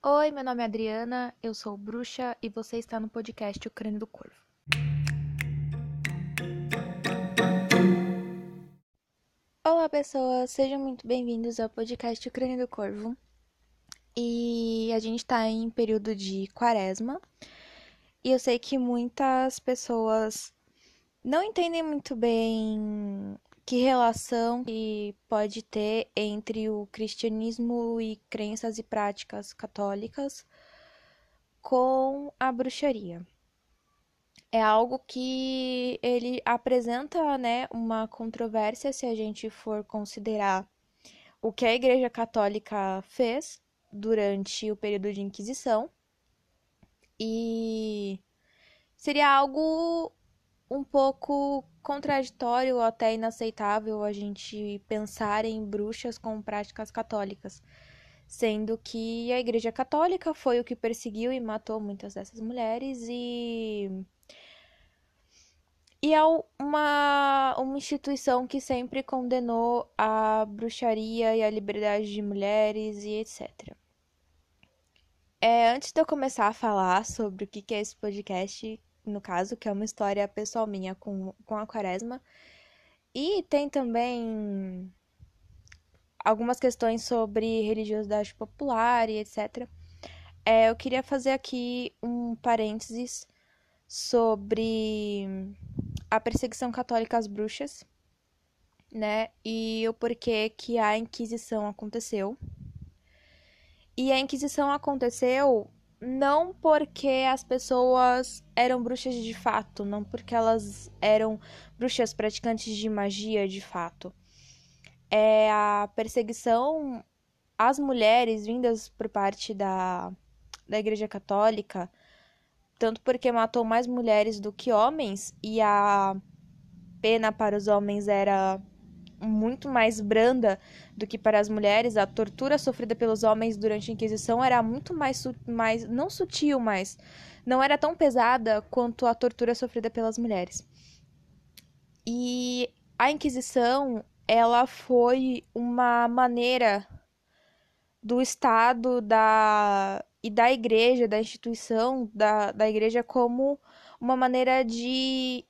Oi, meu nome é Adriana, eu sou bruxa e você está no podcast O Crânio do Corvo. Olá, pessoas, sejam muito bem-vindos ao podcast O Crânio do Corvo. E a gente está em período de quaresma e eu sei que muitas pessoas não entendem muito bem que relação que pode ter entre o cristianismo e crenças e práticas católicas com a bruxaria. É algo que ele apresenta, né, uma controvérsia se a gente for considerar o que a Igreja Católica fez durante o período de Inquisição. E seria algo um pouco contraditório ou até inaceitável a gente pensar em bruxas com práticas católicas, sendo que a Igreja Católica foi o que perseguiu e matou muitas dessas mulheres e e é uma, uma instituição que sempre condenou a bruxaria e a liberdade de mulheres e etc. É, antes de eu começar a falar sobre o que é esse podcast, no caso, que é uma história pessoal minha com, com a quaresma. E tem também algumas questões sobre religiosidade popular e etc. É, eu queria fazer aqui um parênteses sobre a perseguição católica às bruxas, né? E o porquê que a Inquisição aconteceu. E a Inquisição aconteceu não porque as pessoas eram bruxas de fato, não porque elas eram bruxas praticantes de magia de fato. É a perseguição às mulheres vindas por parte da, da Igreja Católica, tanto porque matou mais mulheres do que homens e a pena para os homens era muito mais branda do que para as mulheres. A tortura sofrida pelos homens durante a Inquisição era muito mais, mais não sutil, mas não era tão pesada quanto a tortura sofrida pelas mulheres. E a Inquisição, ela foi uma maneira do Estado da e da igreja, da instituição da, da igreja como uma maneira de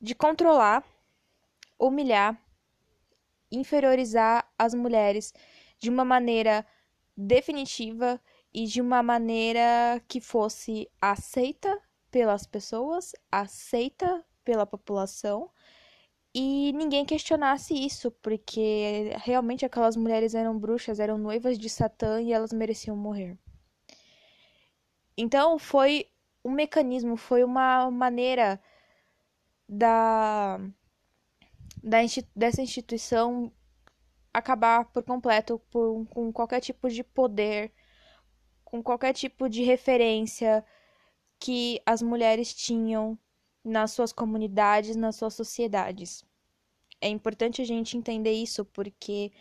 de controlar humilhar, inferiorizar as mulheres de uma maneira definitiva e de uma maneira que fosse aceita pelas pessoas, aceita pela população e ninguém questionasse isso, porque realmente aquelas mulheres eram bruxas, eram noivas de Satã e elas mereciam morrer. Então foi um mecanismo, foi uma maneira da da, dessa instituição acabar por completo por, com qualquer tipo de poder, com qualquer tipo de referência que as mulheres tinham nas suas comunidades, nas suas sociedades. É importante a gente entender isso porque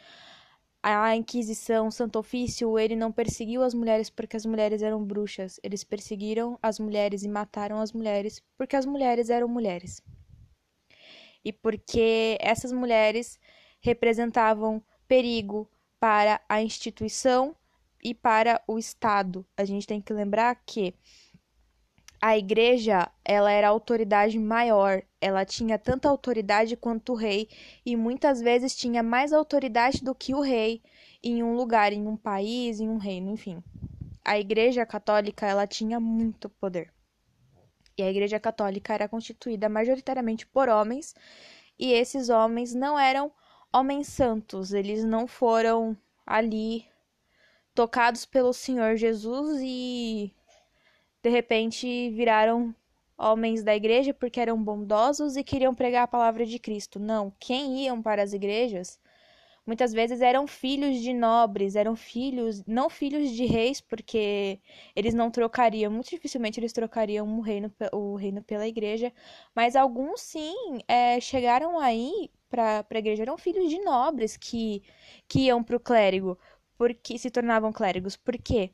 a Inquisição, o Santo Ofício, ele não perseguiu as mulheres porque as mulheres eram bruxas, eles perseguiram as mulheres e mataram as mulheres porque as mulheres eram mulheres e porque essas mulheres representavam perigo para a instituição e para o Estado. A gente tem que lembrar que a igreja, ela era a autoridade maior, ela tinha tanta autoridade quanto o rei e muitas vezes tinha mais autoridade do que o rei em um lugar, em um país, em um reino, enfim. A igreja católica, ela tinha muito poder e a Igreja Católica era constituída majoritariamente por homens, e esses homens não eram homens santos, eles não foram ali tocados pelo Senhor Jesus e de repente viraram homens da igreja porque eram bondosos e queriam pregar a palavra de Cristo. Não, quem iam para as igrejas muitas vezes eram filhos de nobres, eram filhos, não filhos de reis, porque eles não trocariam, muito dificilmente eles trocariam o reino, o reino pela igreja, mas alguns sim é, chegaram aí para a igreja, eram filhos de nobres que, que iam para o clérigo, porque se tornavam clérigos, porque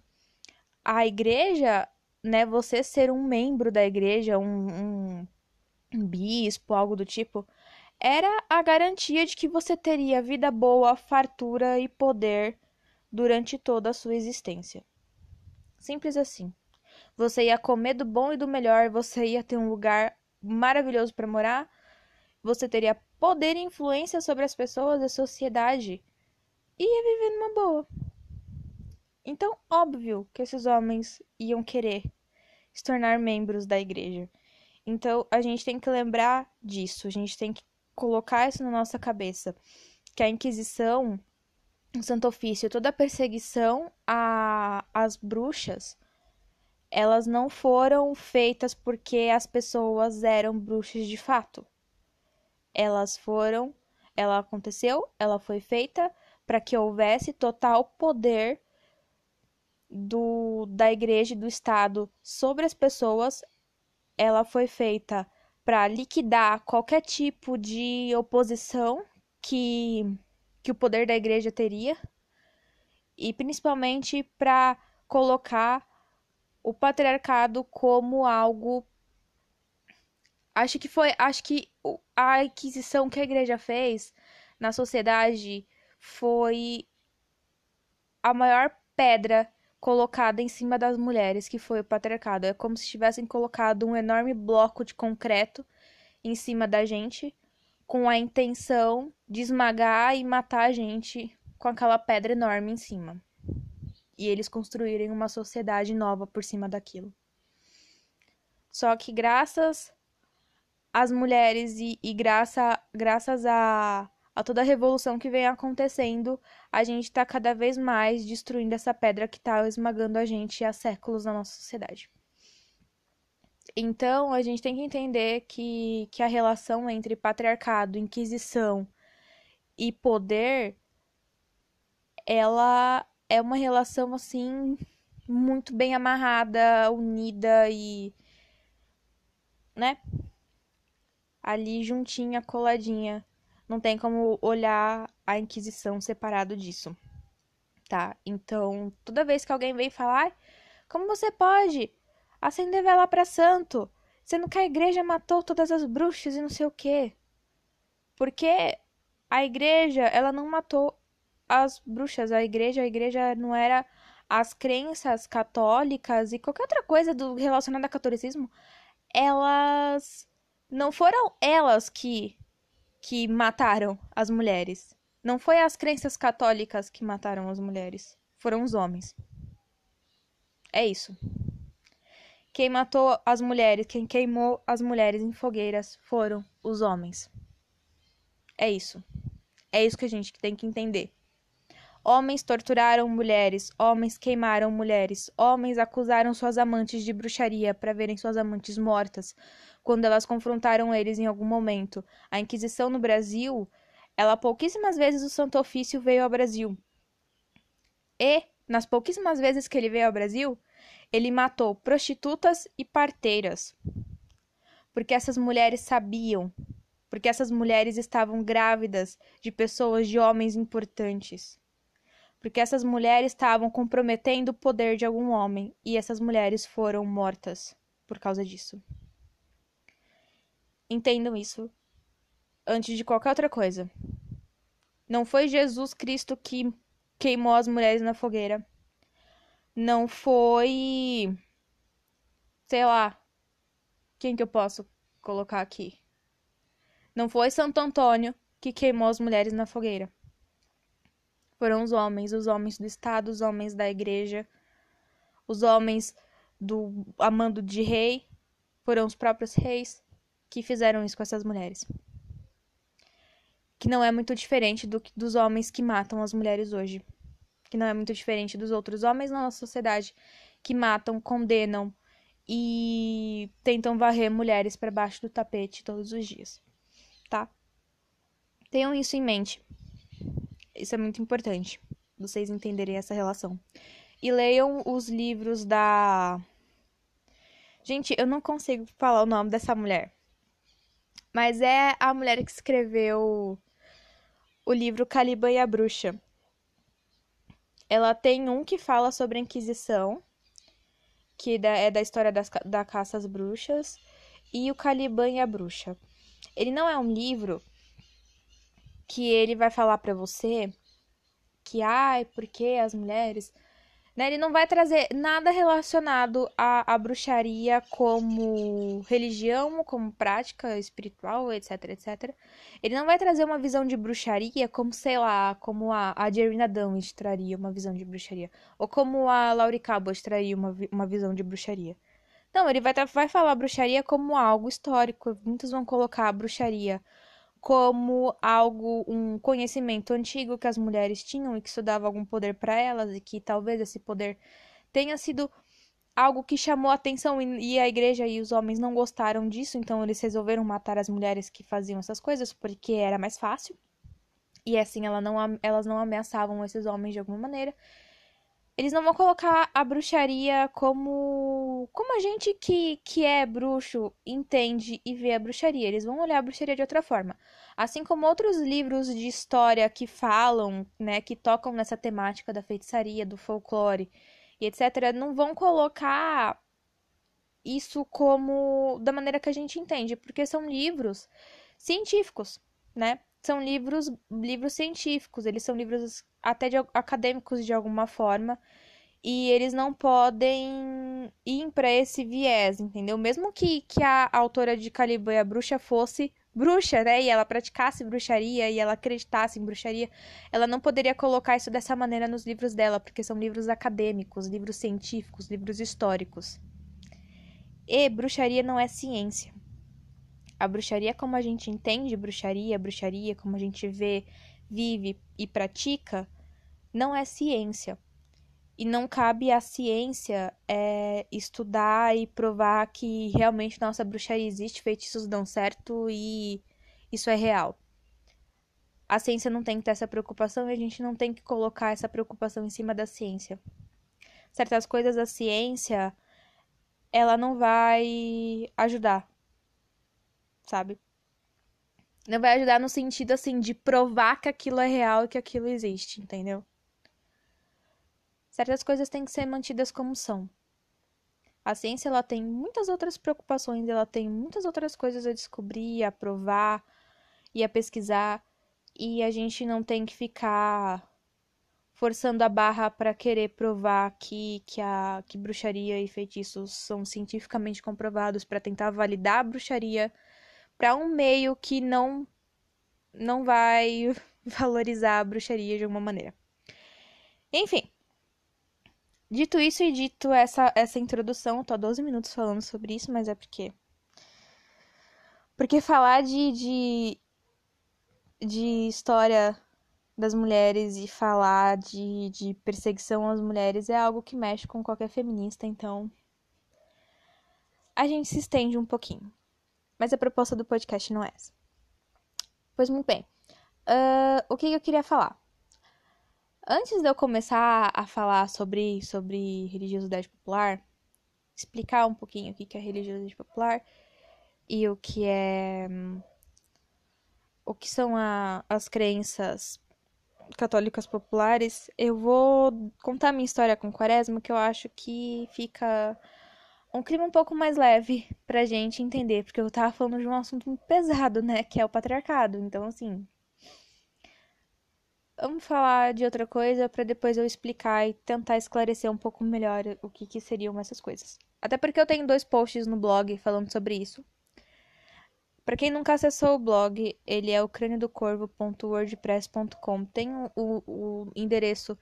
a igreja, né, você ser um membro da igreja, um, um, um bispo, algo do tipo, era a garantia de que você teria vida boa, fartura e poder durante toda a sua existência. Simples assim. Você ia comer do bom e do melhor, você ia ter um lugar maravilhoso para morar, você teria poder e influência sobre as pessoas da sociedade e ia viver numa boa. Então, óbvio que esses homens iam querer se tornar membros da igreja. Então, a gente tem que lembrar disso, a gente tem que colocar isso na nossa cabeça, que a Inquisição, o Santo Ofício, toda a perseguição às bruxas, elas não foram feitas porque as pessoas eram bruxas de fato. Elas foram, ela aconteceu, ela foi feita para que houvesse total poder do, da igreja e do Estado sobre as pessoas, ela foi feita para liquidar qualquer tipo de oposição que, que o poder da igreja teria e principalmente para colocar o patriarcado como algo acho que foi acho que a aquisição que a igreja fez na sociedade foi a maior pedra colocada em cima das mulheres, que foi o patriarcado. É como se tivessem colocado um enorme bloco de concreto em cima da gente, com a intenção de esmagar e matar a gente com aquela pedra enorme em cima. E eles construírem uma sociedade nova por cima daquilo. Só que graças às mulheres e, e graça, graças a a toda a revolução que vem acontecendo, a gente está cada vez mais destruindo essa pedra que está esmagando a gente há séculos na nossa sociedade. Então, a gente tem que entender que, que a relação entre patriarcado, inquisição e poder, ela é uma relação, assim, muito bem amarrada, unida e. né? Ali juntinha, coladinha não tem como olhar a Inquisição separado disso, tá? Então, toda vez que alguém vem falar, como você pode acender vela para santo, sendo que a igreja matou todas as bruxas e não sei o quê? Porque a igreja, ela não matou as bruxas, a igreja, a igreja não era as crenças católicas e qualquer outra coisa do relacionada ao catolicismo, elas não foram elas que que mataram as mulheres. Não foi as crenças católicas que mataram as mulheres, foram os homens. É isso. Quem matou as mulheres, quem queimou as mulheres em fogueiras foram os homens. É isso. É isso que a gente tem que entender. Homens torturaram mulheres, homens queimaram mulheres, homens acusaram suas amantes de bruxaria para verem suas amantes mortas, quando elas confrontaram eles em algum momento. A Inquisição no Brasil, ela pouquíssimas vezes o Santo Ofício veio ao Brasil. E, nas pouquíssimas vezes que ele veio ao Brasil, ele matou prostitutas e parteiras. Porque essas mulheres sabiam, porque essas mulheres estavam grávidas de pessoas, de homens importantes. Porque essas mulheres estavam comprometendo o poder de algum homem e essas mulheres foram mortas por causa disso. Entendam isso antes de qualquer outra coisa. Não foi Jesus Cristo que queimou as mulheres na fogueira. Não foi. Sei lá. Quem que eu posso colocar aqui? Não foi Santo Antônio que queimou as mulheres na fogueira. Foram os homens, os homens do Estado, os homens da igreja, os homens do amando de rei, foram os próprios reis que fizeram isso com essas mulheres. Que não é muito diferente do, dos homens que matam as mulheres hoje. Que não é muito diferente dos outros homens na nossa sociedade que matam, condenam e tentam varrer mulheres para baixo do tapete todos os dias. Tá? Tenham isso em mente. Isso é muito importante. Vocês entenderem essa relação. E leiam os livros da. Gente, eu não consigo falar o nome dessa mulher. Mas é a mulher que escreveu o livro Caliban e a Bruxa. Ela tem um que fala sobre a Inquisição, que é da história das, da caça às bruxas, e o Caliban e a Bruxa. Ele não é um livro que ele vai falar para você que, ai, porque as mulheres. Né? Ele não vai trazer nada relacionado à, à bruxaria como religião, como prática espiritual, etc, etc. Ele não vai trazer uma visão de bruxaria como, sei lá, como a, a Jerina Dunwich traria uma visão de bruxaria. Ou como a Laurie Cabot traria uma, uma visão de bruxaria. Não, ele vai, vai falar bruxaria como algo histórico. Muitos vão colocar a bruxaria como algo, um conhecimento antigo que as mulheres tinham e que isso dava algum poder para elas e que talvez esse poder tenha sido algo que chamou a atenção e a igreja e os homens não gostaram disso, então eles resolveram matar as mulheres que faziam essas coisas porque era mais fácil. E assim ela não, elas não ameaçavam esses homens de alguma maneira. Eles não vão colocar a bruxaria como como a gente que, que é bruxo entende e vê a bruxaria. Eles vão olhar a bruxaria de outra forma. Assim como outros livros de história que falam, né, que tocam nessa temática da feitiçaria, do folclore e etc, não vão colocar isso como da maneira que a gente entende, porque são livros científicos, né? São livros livros científicos, eles são livros até de, acadêmicos de alguma forma. E eles não podem ir para esse viés, entendeu? Mesmo que, que a autora de Caliban a bruxa fosse bruxa, né? E ela praticasse bruxaria e ela acreditasse em bruxaria, ela não poderia colocar isso dessa maneira nos livros dela, porque são livros acadêmicos, livros científicos, livros históricos. E bruxaria não é ciência. A bruxaria, como a gente entende bruxaria, bruxaria, como a gente vê, vive e pratica, não é ciência. E não cabe à ciência é, estudar e provar que realmente nossa bruxaria existe, feitiços dão certo e isso é real. A ciência não tem que ter essa preocupação e a gente não tem que colocar essa preocupação em cima da ciência. Certas coisas da ciência, ela não vai ajudar, sabe? Não vai ajudar no sentido assim de provar que aquilo é real e que aquilo existe, entendeu? Certas coisas têm que ser mantidas como são. A ciência ela tem muitas outras preocupações, ela tem muitas outras coisas a descobrir, a provar e a pesquisar, e a gente não tem que ficar forçando a barra para querer provar que, que a que bruxaria e feitiços são cientificamente comprovados para tentar validar a bruxaria para um meio que não não vai valorizar a bruxaria de alguma maneira. Enfim, Dito isso e dito essa, essa introdução, tô há 12 minutos falando sobre isso, mas é porque. Porque falar de, de, de história das mulheres e falar de, de perseguição às mulheres é algo que mexe com qualquer feminista, então. A gente se estende um pouquinho. Mas a proposta do podcast não é essa. Pois muito bem. Uh, o que eu queria falar? Antes de eu começar a falar sobre, sobre religiosidade popular, explicar um pouquinho o que é religiosidade popular e o que é. o que são a, as crenças católicas populares, eu vou contar minha história com Quaresma, que eu acho que fica um clima um pouco mais leve pra gente entender, porque eu tava falando de um assunto muito pesado, né, que é o patriarcado. Então, assim, vamos falar de outra coisa para depois eu explicar e tentar esclarecer um pouco melhor o que, que seriam essas coisas. Até porque eu tenho dois posts no blog falando sobre isso. Para quem nunca acessou o blog, ele é o crâniodocorvo.wordpress.com. Tem o, o, endereço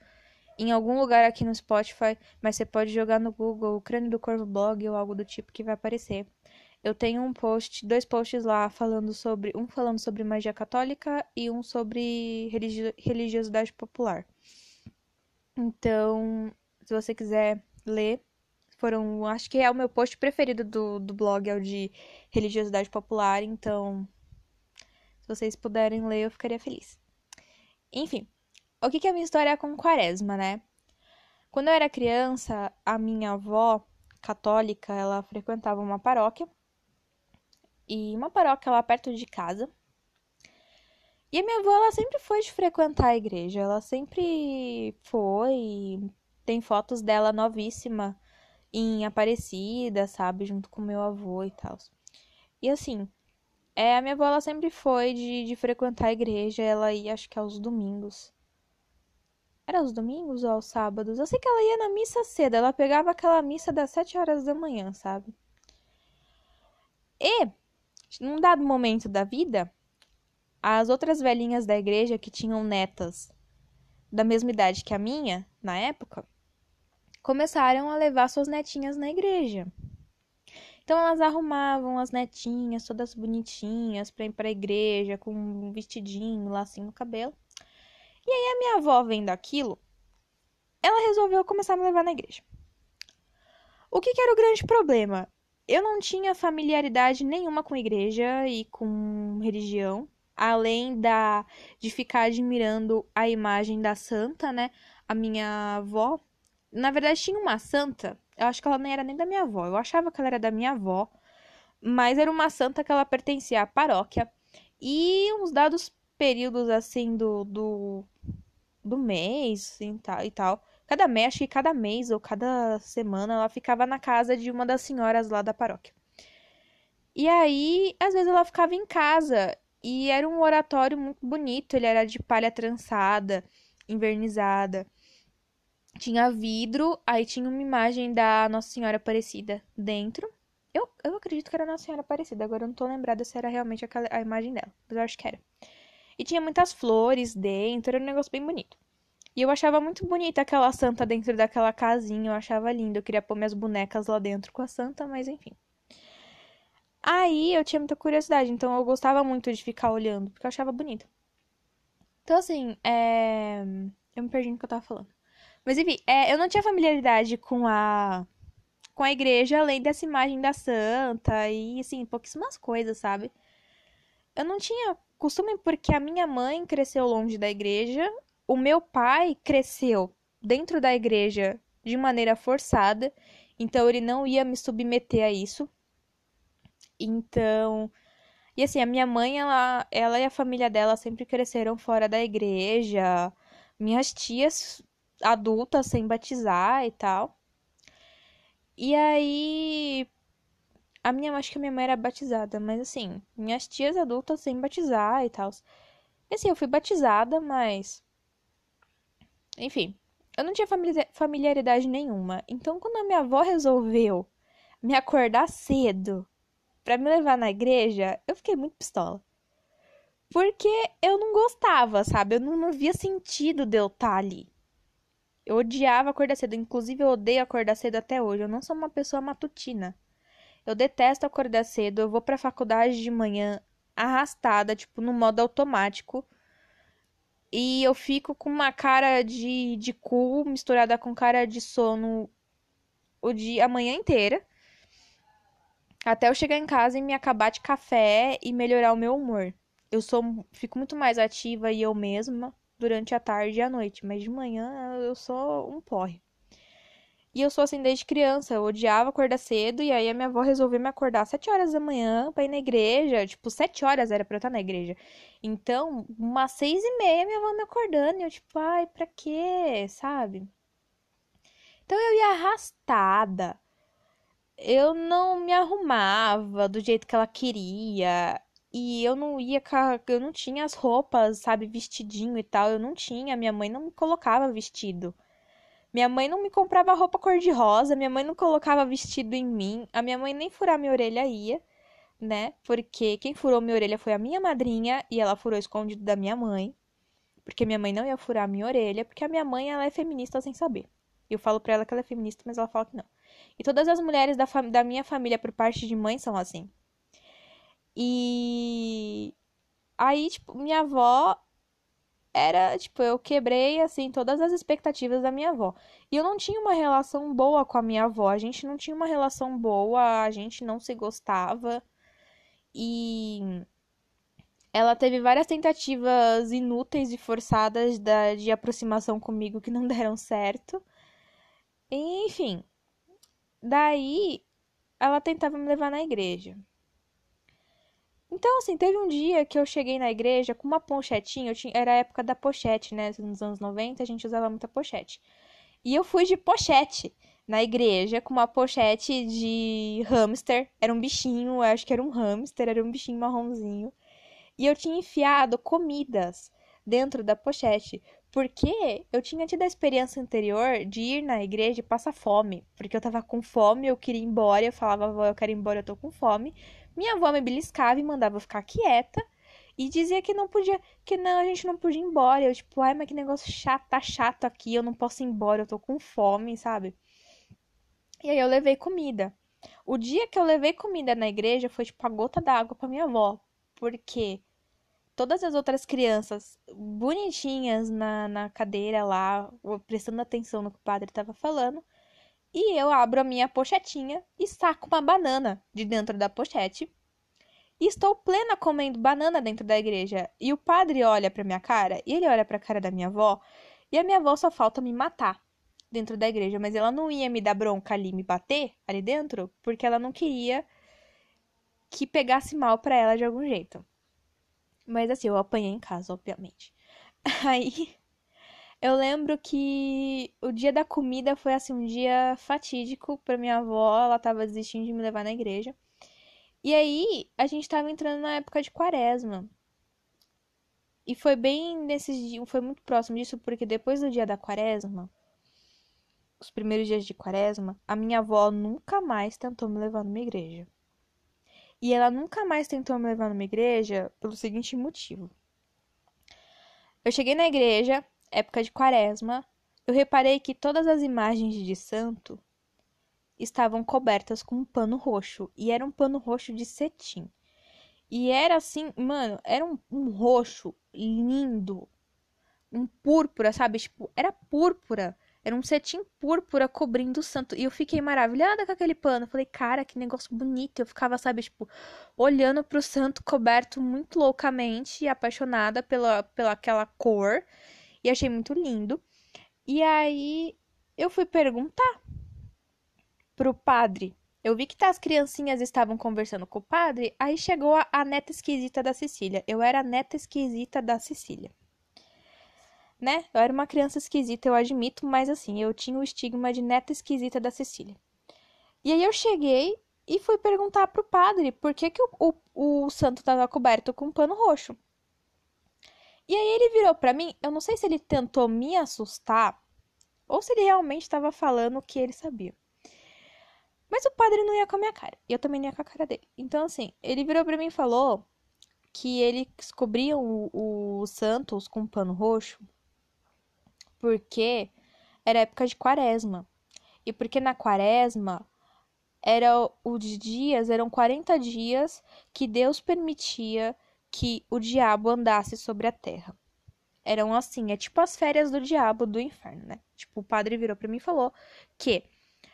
em algum lugar aqui no Spotify, mas você pode jogar no Google o Crânio do Corvo blog ou algo do tipo que vai aparecer eu tenho um post, dois posts lá falando sobre, um falando sobre magia católica e um sobre religi religiosidade popular. Então, se você quiser ler, foram, acho que é o meu post preferido do, do blog, é o de religiosidade popular, então, se vocês puderem ler, eu ficaria feliz. Enfim, o que, que é a minha história com quaresma, né? Quando eu era criança, a minha avó católica, ela frequentava uma paróquia e uma paróquia lá perto de casa. E a minha avó, ela sempre foi de frequentar a igreja. Ela sempre foi. Tem fotos dela novíssima em Aparecida, sabe? Junto com meu avô e tal. E assim, é, a minha avó, ela sempre foi de, de frequentar a igreja. Ela ia, acho que aos domingos. Era aos domingos ou aos sábados? Eu sei que ela ia na missa cedo. Ela pegava aquela missa das sete horas da manhã, sabe? E, num dado momento da vida, as outras velhinhas da igreja que tinham netas da mesma idade que a minha, na época, começaram a levar suas netinhas na igreja. Então elas arrumavam as netinhas todas bonitinhas para ir para a igreja com um vestidinho, lacinho no cabelo. E aí a minha avó vendo aquilo, ela resolveu começar a me levar na igreja. O que, que era o grande problema? Eu não tinha familiaridade nenhuma com igreja e com religião, além da de ficar admirando a imagem da santa, né? A minha avó, na verdade tinha uma santa eu acho que ela nem era nem da minha avó. Eu achava que ela era da minha avó. Mas era uma santa que ela pertencia à paróquia. E uns dados períodos, assim, do, do, do mês assim, e tal. Cada mês, acho que cada mês ou cada semana, ela ficava na casa de uma das senhoras lá da paróquia. E aí, às vezes ela ficava em casa. E era um oratório muito bonito. Ele era de palha trançada, invernizada tinha vidro, aí tinha uma imagem da Nossa Senhora Aparecida dentro. Eu, eu acredito que era Nossa Senhora Aparecida, agora eu não tô lembrada se era realmente a imagem dela, mas eu acho que era. E tinha muitas flores dentro, era um negócio bem bonito. E eu achava muito bonita aquela santa dentro daquela casinha, eu achava lindo. Eu queria pôr minhas bonecas lá dentro com a santa, mas enfim. Aí eu tinha muita curiosidade, então eu gostava muito de ficar olhando, porque eu achava bonito. Então, assim, é... eu me perdi no que eu tava falando. Mas enfim, é, eu não tinha familiaridade com a com a igreja além dessa imagem da santa e assim, pouquíssimas coisas, sabe? Eu não tinha costume porque a minha mãe cresceu longe da igreja, o meu pai cresceu dentro da igreja de maneira forçada, então ele não ia me submeter a isso. Então, e assim, a minha mãe, ela, ela e a família dela sempre cresceram fora da igreja. Minhas tias adulta sem batizar e tal. E aí a minha, acho que a minha mãe era batizada, mas assim, minhas tias adultas sem batizar e tal. E assim, eu fui batizada, mas enfim, eu não tinha familiaridade nenhuma. Então, quando a minha avó resolveu me acordar cedo para me levar na igreja, eu fiquei muito pistola. Porque eu não gostava, sabe? Eu não, não via sentido de eu estar tá ali. Eu odiava acordar cedo, inclusive eu odeio acordar cedo até hoje. Eu não sou uma pessoa matutina. Eu detesto acordar cedo, eu vou pra faculdade de manhã arrastada, tipo, no modo automático. E eu fico com uma cara de, de cu misturada com cara de sono o dia, a manhã inteira. Até eu chegar em casa e me acabar de café e melhorar o meu humor. Eu sou, fico muito mais ativa e eu mesma durante a tarde e a noite, mas de manhã eu sou um porre. E eu sou assim desde criança, eu odiava acordar cedo, e aí a minha avó resolveu me acordar às 7 horas da manhã pra ir na igreja. Tipo, 7 horas era pra eu estar na igreja. Então, umas 6 e meia minha avó me acordando, e eu tipo, ai, pra quê? Sabe? Então eu ia arrastada. Eu não me arrumava do jeito que ela queria. E eu não ia, eu não tinha as roupas, sabe, vestidinho e tal, eu não tinha, minha mãe não me colocava vestido. Minha mãe não me comprava roupa cor-de-rosa, minha mãe não colocava vestido em mim, a minha mãe nem furar minha orelha ia, né? Porque quem furou minha orelha foi a minha madrinha e ela furou escondido da minha mãe. Porque minha mãe não ia furar minha orelha, porque a minha mãe ela é feminista sem saber. Eu falo pra ela que ela é feminista, mas ela fala que não. E todas as mulheres da, da minha família por parte de mãe são assim. E aí, tipo, minha avó era, tipo, eu quebrei, assim, todas as expectativas da minha avó. E eu não tinha uma relação boa com a minha avó. A gente não tinha uma relação boa, a gente não se gostava. E ela teve várias tentativas inúteis e forçadas da, de aproximação comigo que não deram certo. Enfim. Daí, ela tentava me levar na igreja. Então, assim, teve um dia que eu cheguei na igreja com uma pochetinha, tinha, era a época da pochete, né? Nos anos 90 a gente usava muita pochete. E eu fui de pochete na igreja com uma pochete de hamster. Era um bichinho, acho que era um hamster, era um bichinho marronzinho. E eu tinha enfiado comidas dentro da pochete, Porque eu tinha tido a experiência anterior de ir na igreja e passar fome. Porque eu tava com fome, eu queria ir embora, eu falava, avó, eu quero ir embora, eu tô com fome. Minha avó me beliscava e mandava eu ficar quieta. E dizia que não podia, que não, a gente não podia ir embora. Eu, tipo, ai, mas que negócio chato, tá chato aqui, eu não posso ir embora, eu tô com fome, sabe? E aí eu levei comida. O dia que eu levei comida na igreja foi tipo a gota d'água para minha avó, porque todas as outras crianças bonitinhas na, na cadeira lá, prestando atenção no que o padre estava falando, e eu abro a minha pochetinha e saco uma banana de dentro da pochete. E estou plena comendo banana dentro da igreja. E o padre olha para minha cara, e ele olha para a cara da minha avó, e a minha avó só falta me matar dentro da igreja, mas ela não ia me dar bronca ali, me bater ali dentro, porque ela não queria que pegasse mal para ela de algum jeito. Mas assim, eu apanhei em casa, obviamente. Aí eu lembro que o dia da comida foi assim um dia fatídico para minha avó, ela tava desistindo de me levar na igreja. E aí a gente tava entrando na época de quaresma. E foi bem nesses dias, foi muito próximo disso, porque depois do dia da quaresma, os primeiros dias de quaresma, a minha avó nunca mais tentou me levar numa igreja. E ela nunca mais tentou me levar numa igreja pelo seguinte motivo. Eu cheguei na igreja, época de quaresma, eu reparei que todas as imagens de santo estavam cobertas com um pano roxo. E era um pano roxo de cetim. E era assim, mano, era um, um roxo lindo. Um púrpura, sabe? Tipo, era púrpura. Era um cetim púrpura cobrindo o santo. E eu fiquei maravilhada com aquele pano. falei, cara, que negócio bonito. Eu ficava, sabe, tipo, olhando pro santo coberto muito loucamente e apaixonada pela, pela aquela cor. E achei muito lindo. E aí eu fui perguntar pro padre. Eu vi que tá, as criancinhas estavam conversando com o padre. Aí chegou a, a neta esquisita da Cecília. Eu era a neta esquisita da Cecília né? Eu era uma criança esquisita, eu admito, mas assim, eu tinha o estigma de neta esquisita da Cecília. E aí eu cheguei e fui perguntar pro padre por que, que o, o, o santo estava coberto com um pano roxo. E aí ele virou para mim, eu não sei se ele tentou me assustar ou se ele realmente estava falando o que ele sabia. Mas o padre não ia com a minha cara, e eu também não ia com a cara dele. Então assim, ele virou para mim e falou que eles cobriam o, Santos com um pano roxo porque era época de quaresma. E porque na quaresma era os dias, eram 40 dias que Deus permitia que o diabo andasse sobre a terra. Eram assim, é tipo as férias do diabo do inferno, né? Tipo, o padre virou para mim e falou que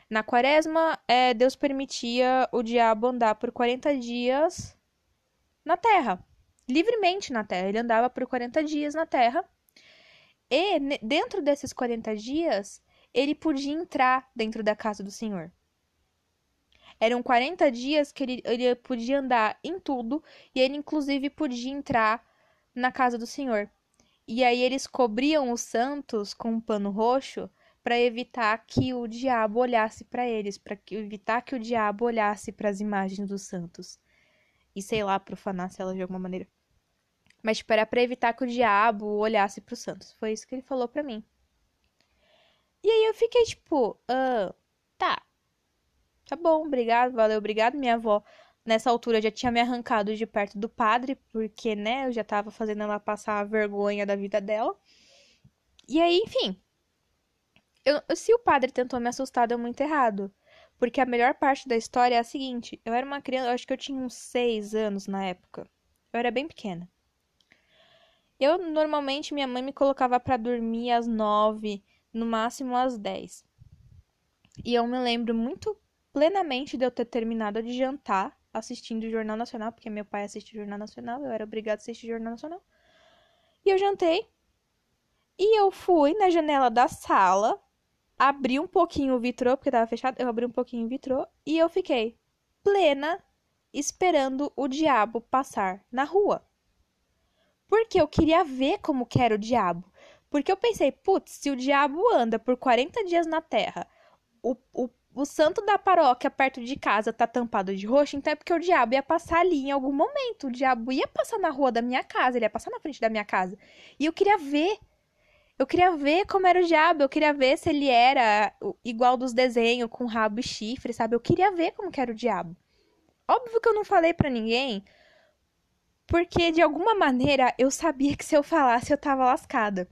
na quaresma é, Deus permitia o diabo andar por 40 dias na terra, livremente na terra. Ele andava por 40 dias na terra e dentro desses 40 dias, ele podia entrar dentro da casa do Senhor. Eram 40 dias que ele, ele podia andar em tudo e ele, inclusive, podia entrar na casa do Senhor. E aí eles cobriam os santos com um pano roxo para evitar que o diabo olhasse para eles, para evitar que o diabo olhasse para as imagens dos santos e sei lá, profanasse elas de alguma maneira. Mas, tipo, era pra evitar que o diabo olhasse pro Santos. Foi isso que ele falou pra mim. E aí eu fiquei, tipo, ah, tá. Tá bom, obrigado, valeu, obrigado. Minha avó, nessa altura, já tinha me arrancado de perto do padre, porque, né, eu já tava fazendo ela passar a vergonha da vida dela. E aí, enfim. Eu, se o padre tentou me assustar, deu muito errado. Porque a melhor parte da história é a seguinte: eu era uma criança, eu acho que eu tinha uns seis anos na época. Eu era bem pequena. Eu normalmente minha mãe me colocava para dormir às nove, no máximo às dez. E eu me lembro muito plenamente de eu ter terminado de jantar assistindo o Jornal Nacional, porque meu pai assiste o Jornal Nacional, eu era obrigada a assistir o Jornal Nacional. E eu jantei. E eu fui na janela da sala, abri um pouquinho o vitrô, porque tava fechado, eu abri um pouquinho o vitrô e eu fiquei plena esperando o diabo passar na rua. Porque eu queria ver como que era o diabo. Porque eu pensei, putz, se o diabo anda por 40 dias na terra, o, o, o santo da paróquia perto de casa tá tampado de roxo, então é porque o diabo ia passar ali em algum momento. O diabo ia passar na rua da minha casa, ele ia passar na frente da minha casa. E eu queria ver. Eu queria ver como era o diabo, eu queria ver se ele era igual dos desenhos, com rabo e chifre, sabe? Eu queria ver como que era o diabo. Óbvio que eu não falei para ninguém, porque de alguma maneira eu sabia que se eu falasse eu tava lascada.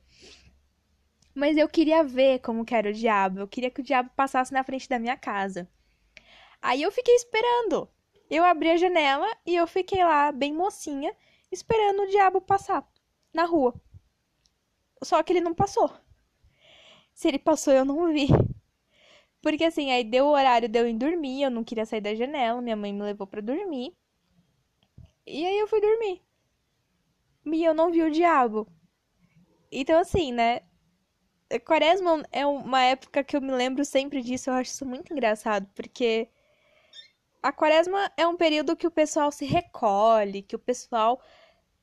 Mas eu queria ver como que era o diabo, eu queria que o diabo passasse na frente da minha casa. Aí eu fiquei esperando. Eu abri a janela e eu fiquei lá, bem mocinha, esperando o diabo passar na rua. Só que ele não passou. Se ele passou, eu não vi. Porque assim, aí deu o horário de eu ir dormir, eu não queria sair da janela, minha mãe me levou para dormir. E aí eu fui dormir. E eu não vi o diabo. Então assim, né? Quaresma é uma época que eu me lembro sempre disso, eu acho isso muito engraçado, porque a quaresma é um período que o pessoal se recolhe, que o pessoal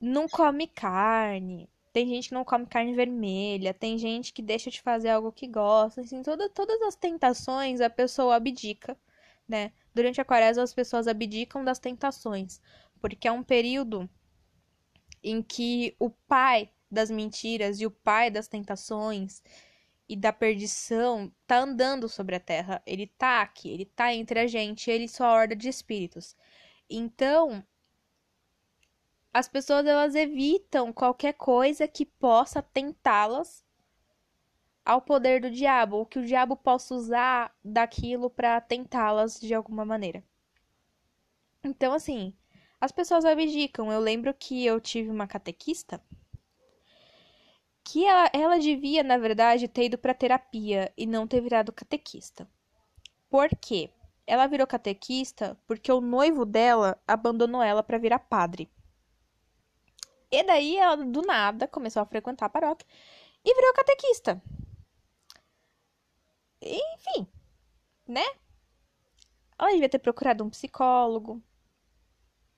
não come carne. Tem gente que não come carne vermelha, tem gente que deixa de fazer algo que gosta, assim, toda, todas as tentações a pessoa abdica, né? Durante a quaresma as pessoas abdicam das tentações, porque é um período em que o pai das mentiras e o pai das tentações e da perdição tá andando sobre a terra. Ele tá aqui, ele tá entre a gente, ele só horda de espíritos. Então, as pessoas elas evitam qualquer coisa que possa tentá-las ao poder do diabo, ou que o diabo possa usar daquilo para tentá-las de alguma maneira. Então, assim, as pessoas abdicam. Eu lembro que eu tive uma catequista que ela, ela devia, na verdade, ter ido para terapia e não ter virado catequista. Por quê? Ela virou catequista porque o noivo dela abandonou ela para virar padre. E daí ela, do nada, começou a frequentar a paróquia e virou catequista. Enfim, né? Ela devia ter procurado um psicólogo,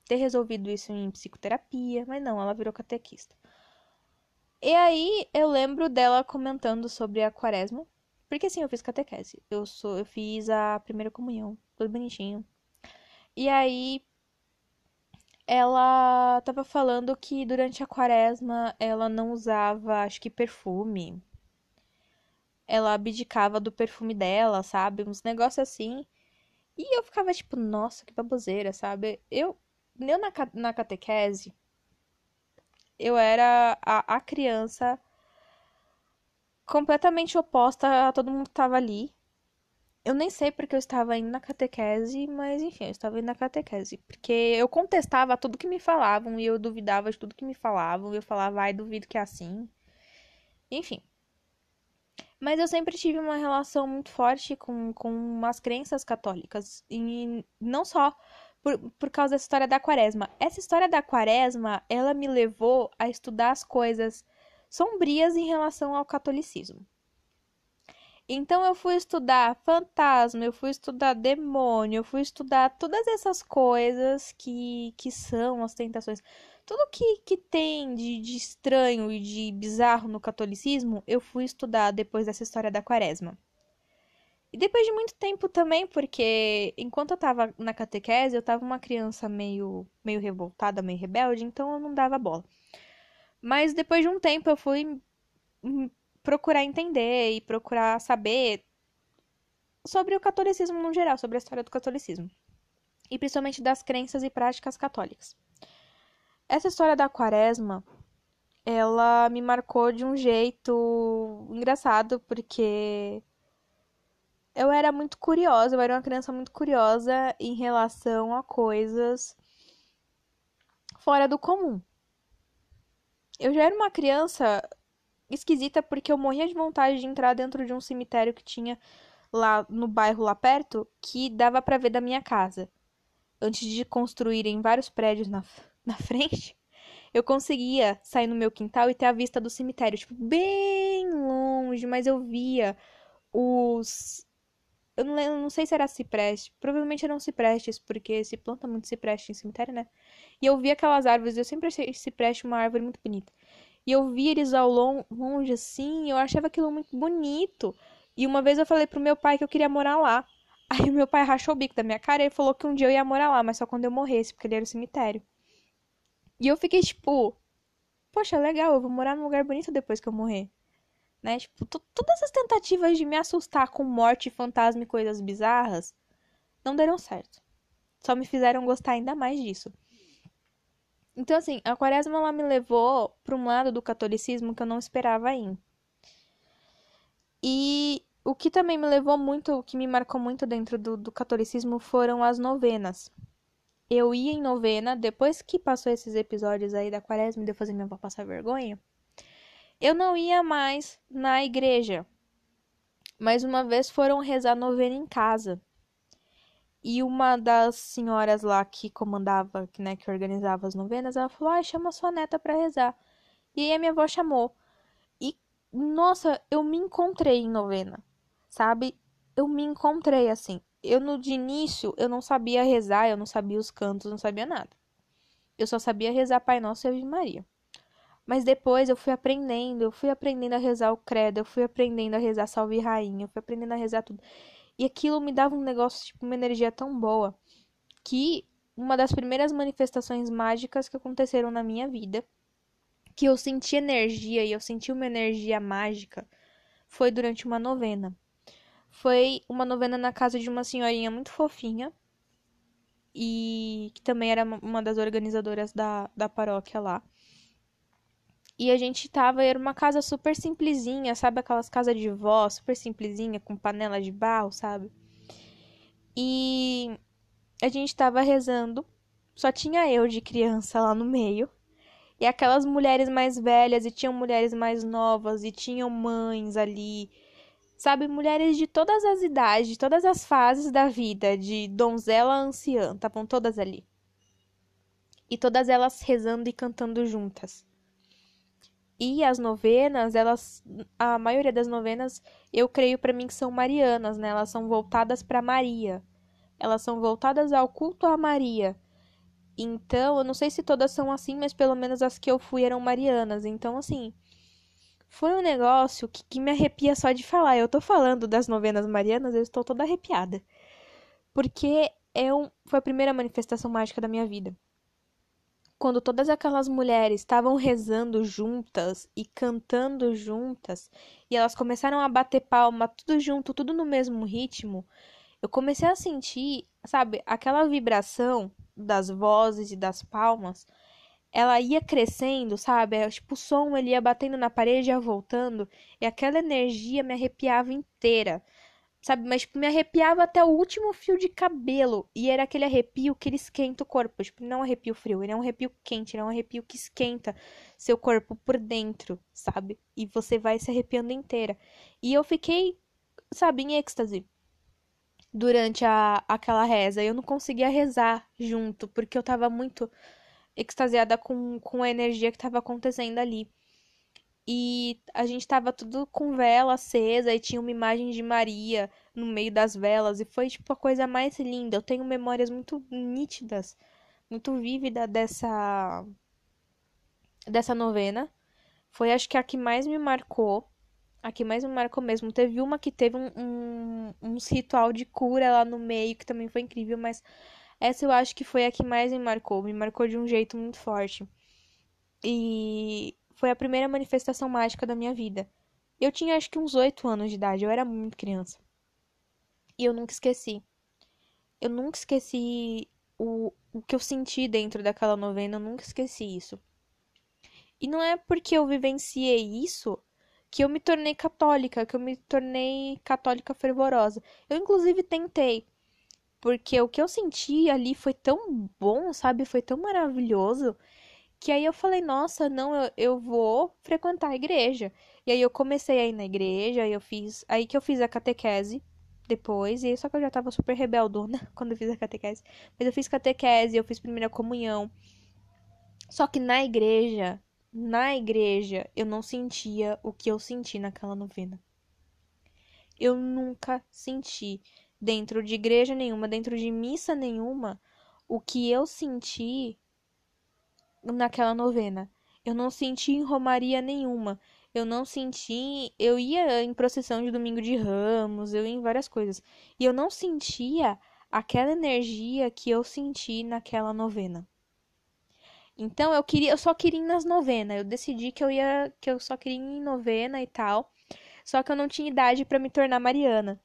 ter resolvido isso em psicoterapia, mas não, ela virou catequista. E aí eu lembro dela comentando sobre a quaresma, porque assim, eu fiz catequese. Eu sou, eu fiz a primeira comunhão, tudo bonitinho. E aí ela tava falando que durante a quaresma ela não usava, acho que perfume. Ela abdicava do perfume dela, sabe? Uns negócios assim. E eu ficava tipo, nossa, que baboseira, sabe? Eu, eu na, na catequese, eu era a, a criança completamente oposta a todo mundo que tava ali. Eu nem sei porque eu estava indo na catequese, mas enfim, eu estava indo na catequese. Porque eu contestava tudo que me falavam e eu duvidava de tudo que me falavam. E eu falava, ai, duvido que é assim. Enfim. Mas eu sempre tive uma relação muito forte com, com as crenças católicas. E não só por, por causa dessa história da quaresma. Essa história da quaresma, ela me levou a estudar as coisas sombrias em relação ao catolicismo. Então eu fui estudar fantasma, eu fui estudar demônio, eu fui estudar todas essas coisas que, que são as tentações. Tudo que, que tem de, de estranho e de bizarro no catolicismo, eu fui estudar depois dessa história da quaresma. E depois de muito tempo também, porque enquanto eu tava na catequese, eu tava uma criança meio, meio revoltada, meio rebelde, então eu não dava bola. Mas depois de um tempo eu fui procurar entender e procurar saber sobre o catolicismo no geral, sobre a história do catolicismo. E principalmente das crenças e práticas católicas. Essa história da quaresma, ela me marcou de um jeito engraçado, porque eu era muito curiosa, eu era uma criança muito curiosa em relação a coisas fora do comum. Eu já era uma criança esquisita porque eu morria de vontade de entrar dentro de um cemitério que tinha lá no bairro lá perto, que dava para ver da minha casa. Antes de construírem vários prédios na, na frente, eu conseguia sair no meu quintal e ter a vista do cemitério, tipo, bem longe, mas eu via os. Eu não, lembro, não sei se era cipreste. Provavelmente eram ciprestes, porque se planta muito cipreste em cemitério, né? E eu via aquelas árvores, eu sempre achei cipreste uma árvore muito bonita. E eu via eles ao longe assim, eu achava aquilo muito bonito. E uma vez eu falei pro meu pai que eu queria morar lá. Aí o meu pai rachou o bico da minha cara e falou que um dia eu ia morar lá, mas só quando eu morresse, porque ele era o cemitério. E eu fiquei tipo, poxa, legal, eu vou morar num lugar bonito depois que eu morrer. Né? Tipo, todas essas tentativas de me assustar com morte, fantasma e coisas bizarras não deram certo. Só me fizeram gostar ainda mais disso. Então, assim, a quaresma ela me levou para um lado do catolicismo que eu não esperava ir. E o que também me levou muito, o que me marcou muito dentro do, do catolicismo foram as novenas. Eu ia em novena, depois que passou esses episódios aí da quaresma, de eu fazer minha avó passar vergonha, eu não ia mais na igreja. Mais uma vez foram rezar novena em casa. E uma das senhoras lá que comandava, né, que organizava as novenas, ela falou: "Ah, chama sua neta para rezar". E aí a minha avó chamou. E nossa, eu me encontrei em novena. Sabe? Eu me encontrei assim. Eu no de início, eu não sabia rezar, eu não sabia os cantos, não sabia nada. Eu só sabia rezar Pai Nosso e Ave Maria. Mas depois eu fui aprendendo, eu fui aprendendo a rezar o credo, eu fui aprendendo a rezar Salve Rainha, eu fui aprendendo a rezar tudo. E aquilo me dava um negócio, tipo, uma energia tão boa que uma das primeiras manifestações mágicas que aconteceram na minha vida, que eu senti energia e eu senti uma energia mágica, foi durante uma novena. Foi uma novena na casa de uma senhorinha muito fofinha e que também era uma das organizadoras da, da paróquia lá. E a gente tava, era uma casa super simplesinha, sabe? Aquelas casas de vó, super simplesinha, com panela de barro, sabe? E a gente tava rezando, só tinha eu de criança lá no meio. E aquelas mulheres mais velhas, e tinham mulheres mais novas, e tinham mães ali. Sabe, mulheres de todas as idades, de todas as fases da vida, de donzela a anciã, estavam todas ali. E todas elas rezando e cantando juntas. E as novenas, elas, a maioria das novenas, eu creio para mim que são marianas, né? Elas são voltadas para Maria. Elas são voltadas ao culto a Maria. Então, eu não sei se todas são assim, mas pelo menos as que eu fui eram marianas. Então, assim, foi um negócio que, que me arrepia só de falar. Eu tô falando das novenas marianas, eu estou toda arrepiada. Porque é um, foi a primeira manifestação mágica da minha vida quando todas aquelas mulheres estavam rezando juntas e cantando juntas, e elas começaram a bater palma tudo junto, tudo no mesmo ritmo, eu comecei a sentir, sabe, aquela vibração das vozes e das palmas, ela ia crescendo, sabe? É, tipo, o som ele ia batendo na parede ia voltando, e aquela energia me arrepiava inteira sabe? Mas, tipo, me arrepiava até o último fio de cabelo. E era aquele arrepio que ele esquenta o corpo. Tipo, não é um arrepio frio, ele é um arrepio quente, ele é um arrepio que esquenta seu corpo por dentro, sabe? E você vai se arrepiando inteira. E eu fiquei, sabe, em êxtase durante a, aquela reza. Eu não conseguia rezar junto, porque eu tava muito extasiada com, com a energia que tava acontecendo ali. E a gente tava tudo com vela acesa e tinha uma imagem de Maria no meio das velas. E foi, tipo, a coisa mais linda. Eu tenho memórias muito nítidas, muito vívidas dessa. dessa novena. Foi, acho que a que mais me marcou. A que mais me marcou mesmo. Teve uma que teve um, um, uns ritual de cura lá no meio, que também foi incrível, mas essa eu acho que foi a que mais me marcou. Me marcou de um jeito muito forte. E foi a primeira manifestação mágica da minha vida. Eu tinha acho que uns oito anos de idade, eu era muito criança. E eu nunca esqueci. Eu nunca esqueci o, o que eu senti dentro daquela novena, eu nunca esqueci isso. E não é porque eu vivenciei isso que eu me tornei católica, que eu me tornei católica fervorosa. Eu, inclusive, tentei. Porque o que eu senti ali foi tão bom, sabe? Foi tão maravilhoso que aí eu falei, nossa, não, eu, eu vou frequentar a igreja. E aí eu comecei a ir na igreja, eu fiz. Aí que eu fiz a catequese depois, e só que eu já tava super rebeldona quando eu fiz a catequese. Mas eu fiz catequese, eu fiz primeira comunhão. Só que na igreja, na igreja, eu não sentia o que eu senti naquela novena. Eu nunca senti dentro de igreja nenhuma, dentro de missa nenhuma, o que eu senti naquela novena. Eu não senti em romaria nenhuma. Eu não senti. Eu ia em procissão de domingo de ramos, eu ia em várias coisas. E eu não sentia aquela energia que eu senti naquela novena. Então eu queria, eu só queria ir nas novenas. Eu decidi que eu ia, que eu só queria ir em novena e tal. Só que eu não tinha idade para me tornar Mariana.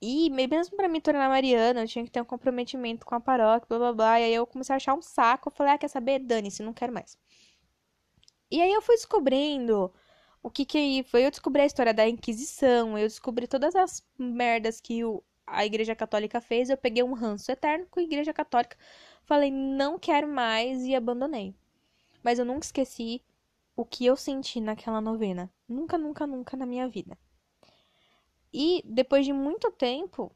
E mesmo para me tornar Mariana, eu tinha que ter um comprometimento com a paróquia, blá blá blá. E aí eu comecei a achar um saco. Eu falei, ah, quer saber? Dane-se, não quero mais. E aí eu fui descobrindo o que que foi. Eu descobri a história da Inquisição, eu descobri todas as merdas que o, a Igreja Católica fez. Eu peguei um ranço eterno com a Igreja Católica. Falei, não quero mais e abandonei. Mas eu nunca esqueci o que eu senti naquela novena. Nunca, nunca, nunca na minha vida. E depois de muito tempo,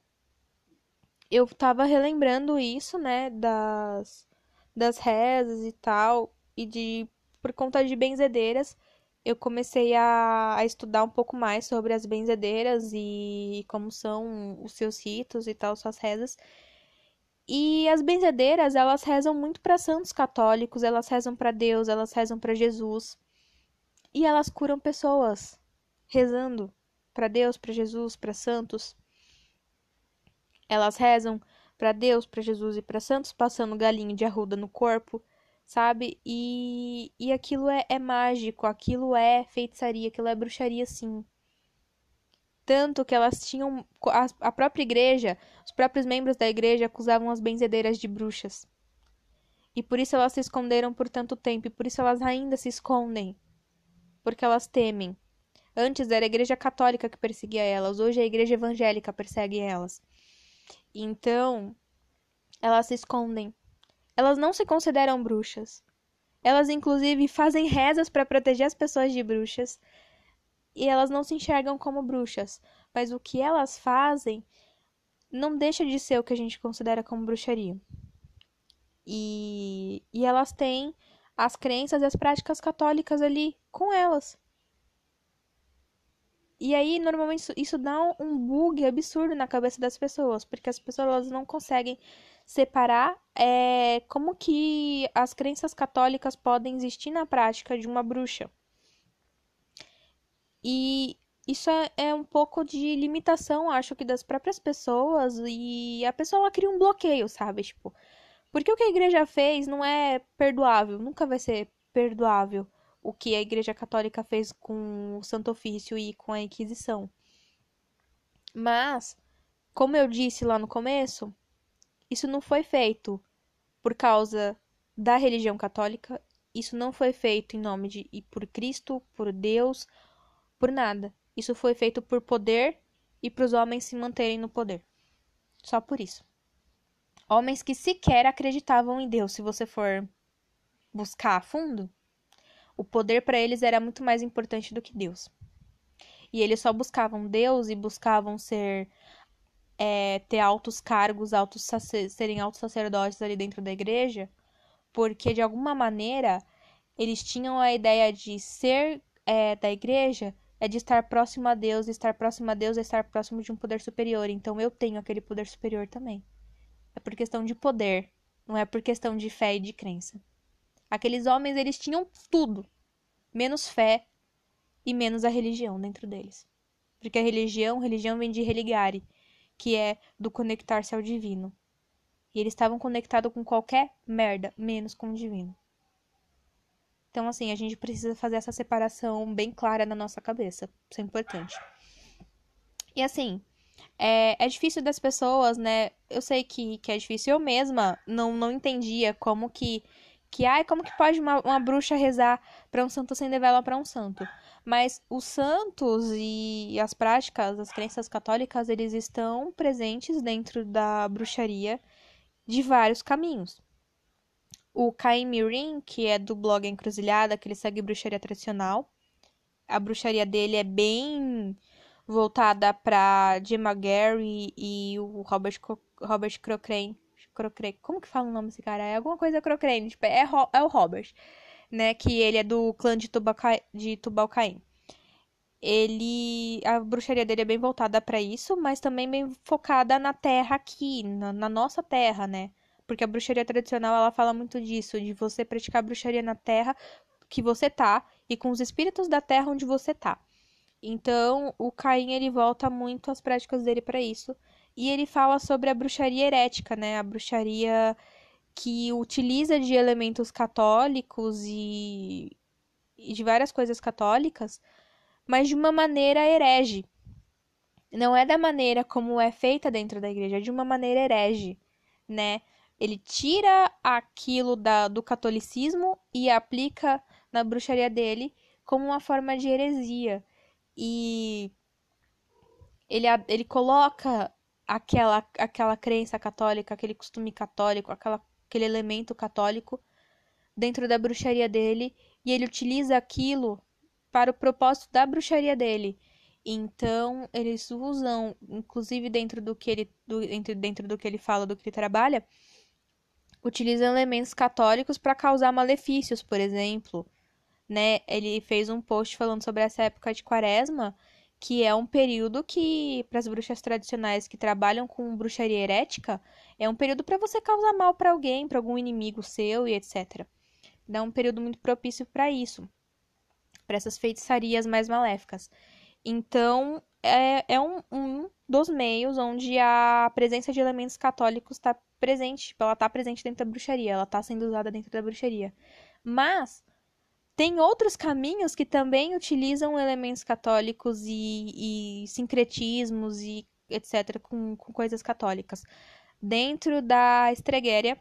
eu tava relembrando isso, né, das, das rezas e tal, e de, por conta de benzedeiras, eu comecei a, a estudar um pouco mais sobre as benzedeiras e como são os seus ritos e tal, suas rezas. E as benzedeiras, elas rezam muito para santos católicos, elas rezam para Deus, elas rezam para Jesus. E elas curam pessoas rezando para Deus, para Jesus, para santos. Elas rezam para Deus, para Jesus e para santos, passando galinho de arruda no corpo, sabe? E, e aquilo é, é mágico, aquilo é feitiçaria, aquilo é bruxaria, sim. Tanto que elas tinham. A, a própria igreja, os próprios membros da igreja acusavam as benzedeiras de bruxas. E por isso elas se esconderam por tanto tempo, e por isso elas ainda se escondem. Porque elas temem. Antes era a igreja católica que perseguia elas, hoje a igreja evangélica persegue elas. Então, elas se escondem. Elas não se consideram bruxas. Elas, inclusive, fazem rezas para proteger as pessoas de bruxas. E elas não se enxergam como bruxas. Mas o que elas fazem não deixa de ser o que a gente considera como bruxaria. E, e elas têm as crenças e as práticas católicas ali com elas. E aí, normalmente, isso, dá um bug absurdo na cabeça das pessoas, porque as pessoas não conseguem separar é, como que as crenças católicas podem existir na prática de uma bruxa. E isso é, é um pouco de limitação, acho que, das próprias pessoas, e a pessoa cria um bloqueio, sabe? Tipo, porque o que a igreja fez não é perdoável, nunca vai ser perdoável o que a Igreja Católica fez com o Santo Ofício e com a Inquisição. Mas, como eu disse lá no começo, isso não foi feito por causa da religião católica, isso não foi feito em nome de e por Cristo, por Deus, por nada. Isso foi feito por poder e para os homens se manterem no poder. Só por isso. Homens que sequer acreditavam em Deus, se você for buscar a fundo, o poder para eles era muito mais importante do que Deus. E eles só buscavam Deus e buscavam ser é, ter altos cargos, altos serem altos sacerdotes ali dentro da igreja, porque de alguma maneira eles tinham a ideia de ser é, da igreja é de estar próximo a Deus, estar próximo a Deus é estar próximo de um poder superior. Então eu tenho aquele poder superior também. É por questão de poder, não é por questão de fé e de crença. Aqueles homens, eles tinham tudo, menos fé e menos a religião dentro deles. Porque a religião, religião vem de religare, que é do conectar-se ao divino. E eles estavam conectados com qualquer merda, menos com o divino. Então, assim, a gente precisa fazer essa separação bem clara na nossa cabeça. Isso é importante. E assim, é, é difícil das pessoas, né? Eu sei que, que é difícil. Eu mesma não, não entendia como que que ai como que pode uma, uma bruxa rezar para um santo sem vela para um santo? Mas os santos e as práticas as crenças católicas eles estão presentes dentro da bruxaria de vários caminhos. O Caim Mirin que é do blog Encruzilhada que ele segue bruxaria tradicional a bruxaria dele é bem voltada para Gemma Gary e o Robert Robert Cochrane Crocrane. Como que fala o nome desse cara? É alguma coisa Crocrane. Tipo, é, é o Robert, né? Que ele é do clã de, Tubalca, de Tubalcaim. Ele. A bruxaria dele é bem voltada para isso, mas também bem focada na terra aqui, na, na nossa terra, né? Porque a bruxaria tradicional ela fala muito disso, de você praticar bruxaria na terra que você tá e com os espíritos da terra onde você tá. Então, o Caim ele volta muito as práticas dele para isso. E ele fala sobre a bruxaria herética, né? A bruxaria que utiliza de elementos católicos e, e de várias coisas católicas, mas de uma maneira herege. Não é da maneira como é feita dentro da igreja, é de uma maneira herege, né? Ele tira aquilo da, do catolicismo e aplica na bruxaria dele como uma forma de heresia. E ele, ele coloca aquela, aquela crença católica, aquele costume católico, aquela, aquele elemento católico dentro da bruxaria dele e ele utiliza aquilo para o propósito da bruxaria dele. Então, eles usam, inclusive dentro do que ele, do, dentro, dentro do que ele fala, do que ele trabalha, utilizam elementos católicos para causar malefícios, por exemplo. Né? Ele fez um post falando sobre essa época de quaresma, que é um período que, para as bruxas tradicionais que trabalham com bruxaria herética, é um período para você causar mal para alguém, para algum inimigo seu e etc. Dá um período muito propício para isso, para essas feitiçarias mais maléficas. Então, é, é um, um dos meios onde a presença de elementos católicos está presente, tipo, ela está presente dentro da bruxaria, ela está sendo usada dentro da bruxaria. Mas tem outros caminhos que também utilizam elementos católicos e, e sincretismos e etc. Com, com coisas católicas. Dentro da estreguéria,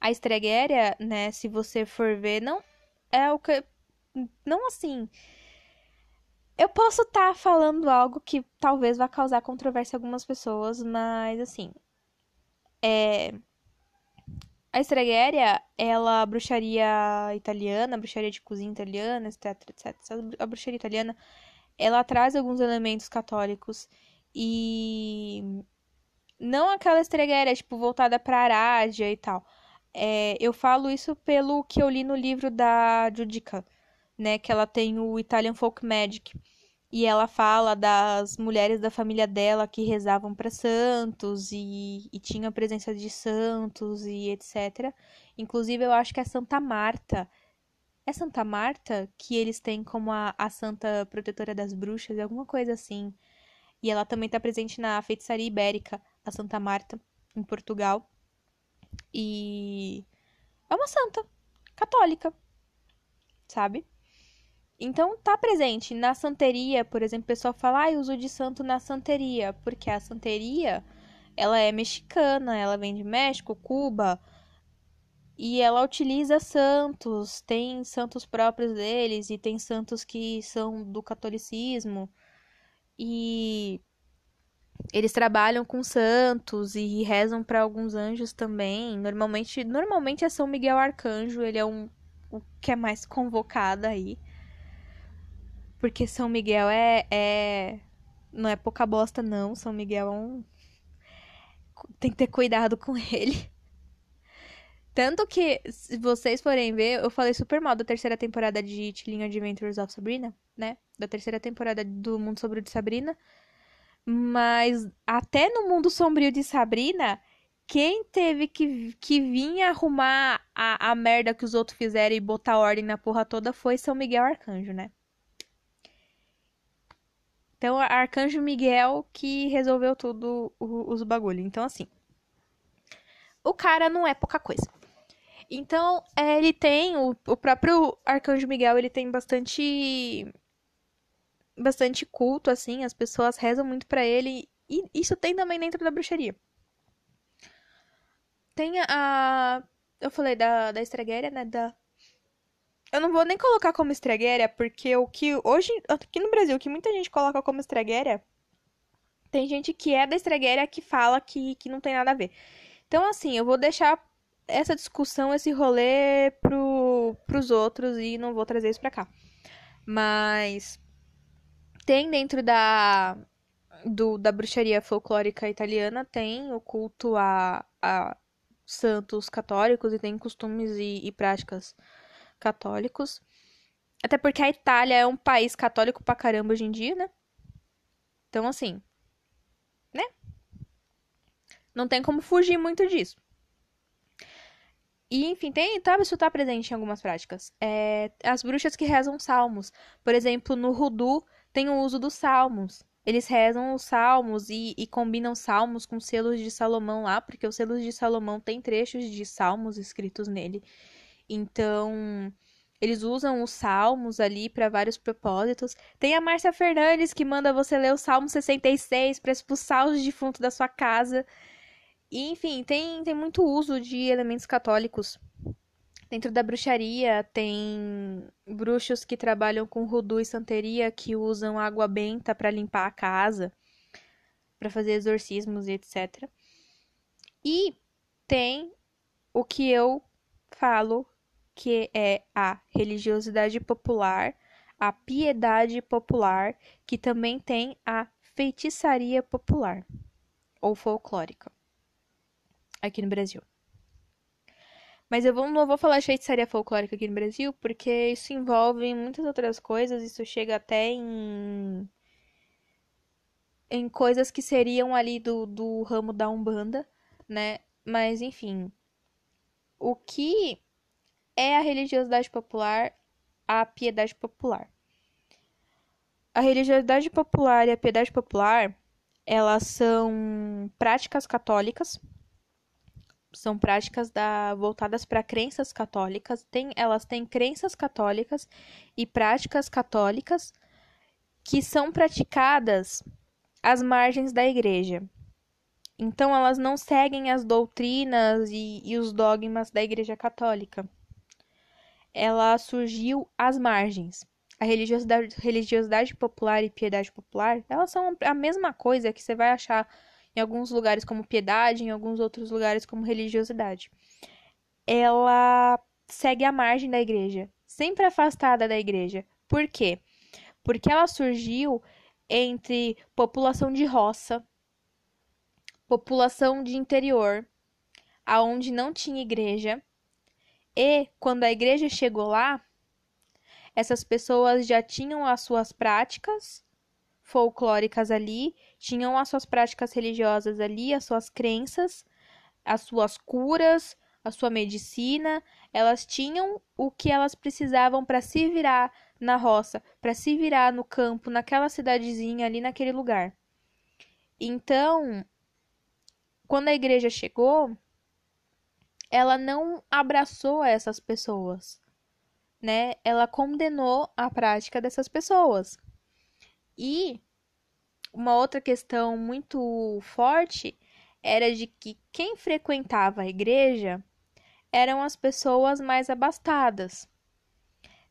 a estreguéria, né, se você for ver, não é o que. Não assim. Eu posso estar tá falando algo que talvez vá causar controvérsia a algumas pessoas, mas assim. É. A Estreguéria, ela, a bruxaria italiana, a bruxaria de cozinha italiana, etc, etc. A bruxaria italiana, ela traz alguns elementos católicos e não aquela estreguéria, tipo, voltada pra Arádia e tal. É, eu falo isso pelo que eu li no livro da Judica, né? Que ela tem o Italian Folk Magic. E ela fala das mulheres da família dela que rezavam para santos e, e tinha a presença de santos e etc. Inclusive, eu acho que é Santa Marta. É Santa Marta que eles têm como a, a santa protetora das bruxas, alguma coisa assim. E ela também está presente na feitiçaria ibérica, a Santa Marta, em Portugal. E é uma santa católica, sabe? Então tá presente na santeria, por exemplo, o pessoal fala, ah, uso de santo na santeria, porque a santeria, ela é mexicana, ela vem de México, Cuba, e ela utiliza santos, tem santos próprios deles e tem santos que são do catolicismo. E eles trabalham com santos e rezam para alguns anjos também. Normalmente, normalmente é São Miguel Arcanjo, ele é um o que é mais convocado aí. Porque São Miguel é, é não é pouca bosta não, São Miguel é um tem que ter cuidado com ele. Tanto que, se vocês forem ver, eu falei super mal da terceira temporada de Chilling Adventures of Sabrina, né? Da terceira temporada do Mundo Sobre de Sabrina. Mas até no mundo sombrio de Sabrina, quem teve que, que vir arrumar a, a merda que os outros fizeram e botar ordem na porra toda foi São Miguel Arcanjo, né? Então, Arcanjo Miguel que resolveu tudo os bagulho. Então, assim. O cara não é pouca coisa. Então, é, ele tem. O, o próprio Arcanjo Miguel, ele tem bastante bastante culto, assim, as pessoas rezam muito para ele, e isso tem também dentro da bruxaria. Tem a. Eu falei da, da estreguéria, né? Da. Eu não vou nem colocar como estreguéria, porque o que hoje, aqui no Brasil, o que muita gente coloca como estreguéria, tem gente que é da estreguéria que fala que, que não tem nada a ver. Então, assim, eu vou deixar essa discussão, esse rolê pro, pros outros e não vou trazer isso pra cá. Mas tem dentro da, do, da bruxaria folclórica italiana, tem o culto a, a santos católicos e tem costumes e, e práticas católicos. Até porque a Itália é um país católico pra caramba hoje em dia, né? Então, assim, né? Não tem como fugir muito disso. E, enfim, tem, tá, isso tá presente em algumas práticas. É, as bruxas que rezam salmos. Por exemplo, no Rudu tem o uso dos salmos. Eles rezam os salmos e, e combinam salmos com selos de Salomão lá, porque os selos de Salomão tem trechos de salmos escritos nele. Então, Eles usam os salmos ali para vários propósitos. Tem a Márcia Fernandes que manda você ler o Salmo 66 para expulsar os defuntos da sua casa. E, enfim, tem, tem muito uso de elementos católicos. Dentro da bruxaria, tem bruxos que trabalham com rudu e santeria que usam água benta para limpar a casa, para fazer exorcismos e etc. E tem o que eu falo que é a religiosidade popular, a piedade popular, que também tem a feitiçaria popular ou folclórica aqui no Brasil. Mas eu vou, não vou falar de feitiçaria folclórica aqui no Brasil, porque isso envolve muitas outras coisas, isso chega até em em coisas que seriam ali do, do ramo da Umbanda, né? Mas enfim, o que é a religiosidade popular, a piedade popular. A religiosidade popular e a piedade popular, elas são práticas católicas, são práticas da, voltadas para crenças católicas. Tem, elas têm crenças católicas e práticas católicas que são praticadas às margens da igreja. Então, elas não seguem as doutrinas e, e os dogmas da igreja católica ela surgiu às margens. A religiosidade, religiosidade popular e piedade popular, elas são a mesma coisa que você vai achar em alguns lugares como piedade, em alguns outros lugares como religiosidade. Ela segue a margem da igreja, sempre afastada da igreja. Por quê? Porque ela surgiu entre população de roça, população de interior, aonde não tinha igreja, e quando a igreja chegou lá, essas pessoas já tinham as suas práticas folclóricas ali, tinham as suas práticas religiosas ali, as suas crenças, as suas curas, a sua medicina, elas tinham o que elas precisavam para se virar na roça, para se virar no campo, naquela cidadezinha ali naquele lugar. Então, quando a igreja chegou, ela não abraçou essas pessoas, né? Ela condenou a prática dessas pessoas. E uma outra questão muito forte era de que quem frequentava a igreja eram as pessoas mais abastadas.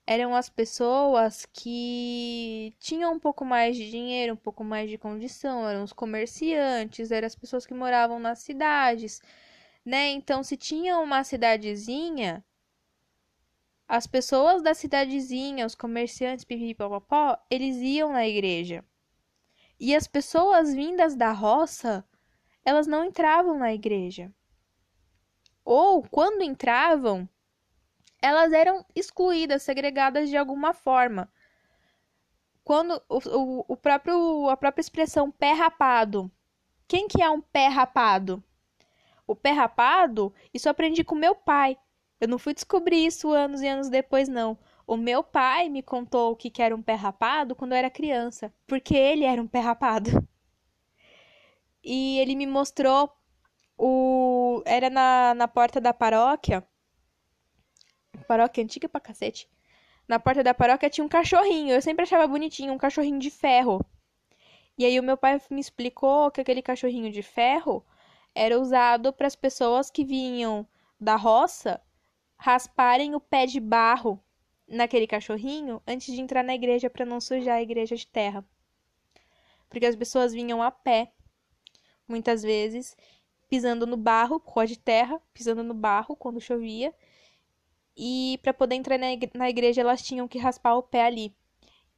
Eram as pessoas que tinham um pouco mais de dinheiro, um pouco mais de condição, eram os comerciantes, eram as pessoas que moravam nas cidades, né? Então, se tinha uma cidadezinha, as pessoas da cidadezinha, os comerciantes, pipipipopopó, eles iam na igreja. E as pessoas vindas da roça, elas não entravam na igreja. Ou, quando entravam, elas eram excluídas, segregadas de alguma forma. Quando o, o, o próprio, a própria expressão pé rapado. Quem que é um pé rapado? O pé rapado, isso eu aprendi com meu pai. Eu não fui descobrir isso anos e anos depois, não. O meu pai me contou o que era um pé rapado quando eu era criança, porque ele era um pé rapado. E ele me mostrou o. Era na, na porta da paróquia. Paróquia antiga pra cacete. Na porta da paróquia tinha um cachorrinho. Eu sempre achava bonitinho, um cachorrinho de ferro. E aí o meu pai me explicou que aquele cachorrinho de ferro era usado para as pessoas que vinham da roça rasparem o pé de barro naquele cachorrinho antes de entrar na igreja para não sujar a igreja de terra. Porque as pessoas vinham a pé, muitas vezes, pisando no barro, rua de terra, pisando no barro quando chovia. E para poder entrar na igreja, elas tinham que raspar o pé ali.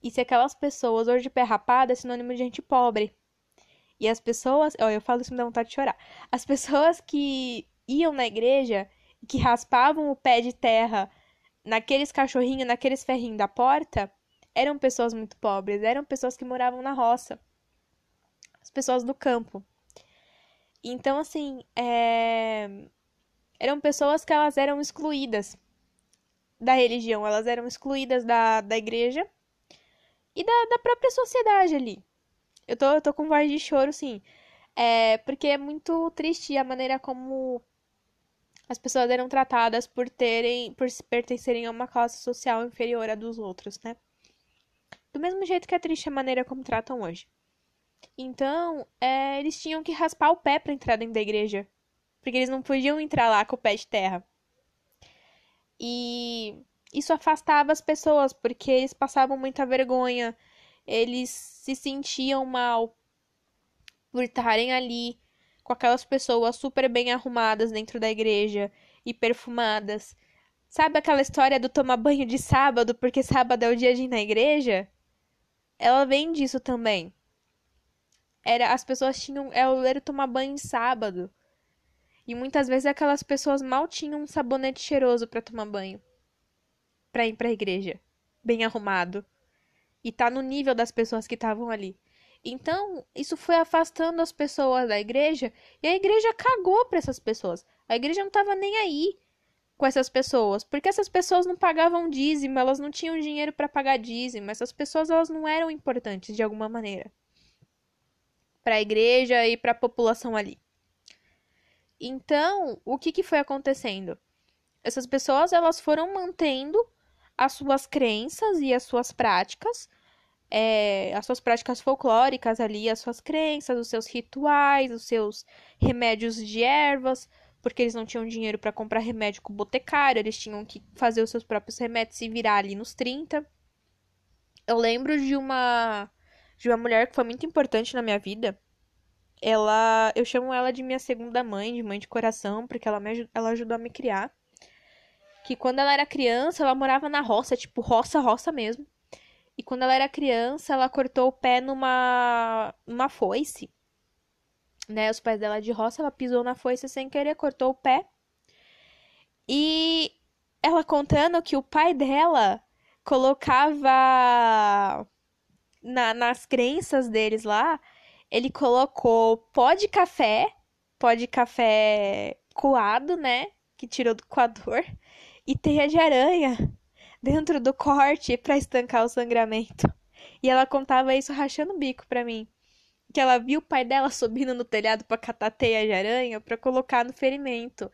E se aquelas pessoas, hoje de pé rapado, é sinônimo de gente pobre. E as pessoas, ó, eu falo isso me dá vontade de chorar. As pessoas que iam na igreja, que raspavam o pé de terra naqueles cachorrinhos, naqueles ferrinhos da porta, eram pessoas muito pobres, eram pessoas que moravam na roça. As pessoas do campo. Então, assim, é... eram pessoas que elas eram excluídas da religião, elas eram excluídas da, da igreja e da, da própria sociedade ali. Eu tô, eu tô com voz de choro, sim. É, porque é muito triste a maneira como as pessoas eram tratadas por terem, por pertencerem a uma classe social inferior à dos outros, né? Do mesmo jeito que é triste a maneira como tratam hoje. Então, é, eles tinham que raspar o pé para entrar dentro da igreja, porque eles não podiam entrar lá com o pé de terra. E isso afastava as pessoas, porque eles passavam muita vergonha, eles se sentiam mal por estarem ali com aquelas pessoas super bem arrumadas dentro da igreja e perfumadas. Sabe aquela história do tomar banho de sábado porque sábado é o dia de ir na igreja? Ela vem disso também. Era as pessoas tinham é era tomar banho de sábado. E muitas vezes aquelas pessoas mal tinham um sabonete cheiroso para tomar banho, para ir para a igreja, bem arrumado. E tá no nível das pessoas que estavam ali. Então, isso foi afastando as pessoas da igreja e a igreja cagou para essas pessoas. A igreja não estava nem aí com essas pessoas, porque essas pessoas não pagavam dízimo, elas não tinham dinheiro para pagar dízimo, essas pessoas elas não eram importantes de alguma maneira para a igreja e para a população ali. Então, o que, que foi acontecendo? Essas pessoas elas foram mantendo as suas crenças e as suas práticas é, as suas práticas folclóricas ali, as suas crenças, os seus rituais, os seus remédios de ervas, porque eles não tinham dinheiro para comprar remédio com o botecário, eles tinham que fazer os seus próprios remédios e virar ali nos 30. Eu lembro de uma de uma mulher que foi muito importante na minha vida. Ela, eu chamo ela de minha segunda mãe, de mãe de coração, porque ela me ela ajudou a me criar. Que quando ela era criança, ela morava na roça, tipo roça, roça mesmo. E quando ela era criança, ela cortou o pé numa, numa foice. Né? Os pés dela de roça, ela pisou na foice sem querer, cortou o pé. E ela contando que o pai dela colocava na, nas crenças deles lá, ele colocou pó de café, pó de café coado, né? Que tirou do coador, e teia de aranha dentro do corte para estancar o sangramento. E ela contava isso rachando o bico para mim. Que ela viu o pai dela subindo no telhado para catar teia de aranha para colocar no ferimento.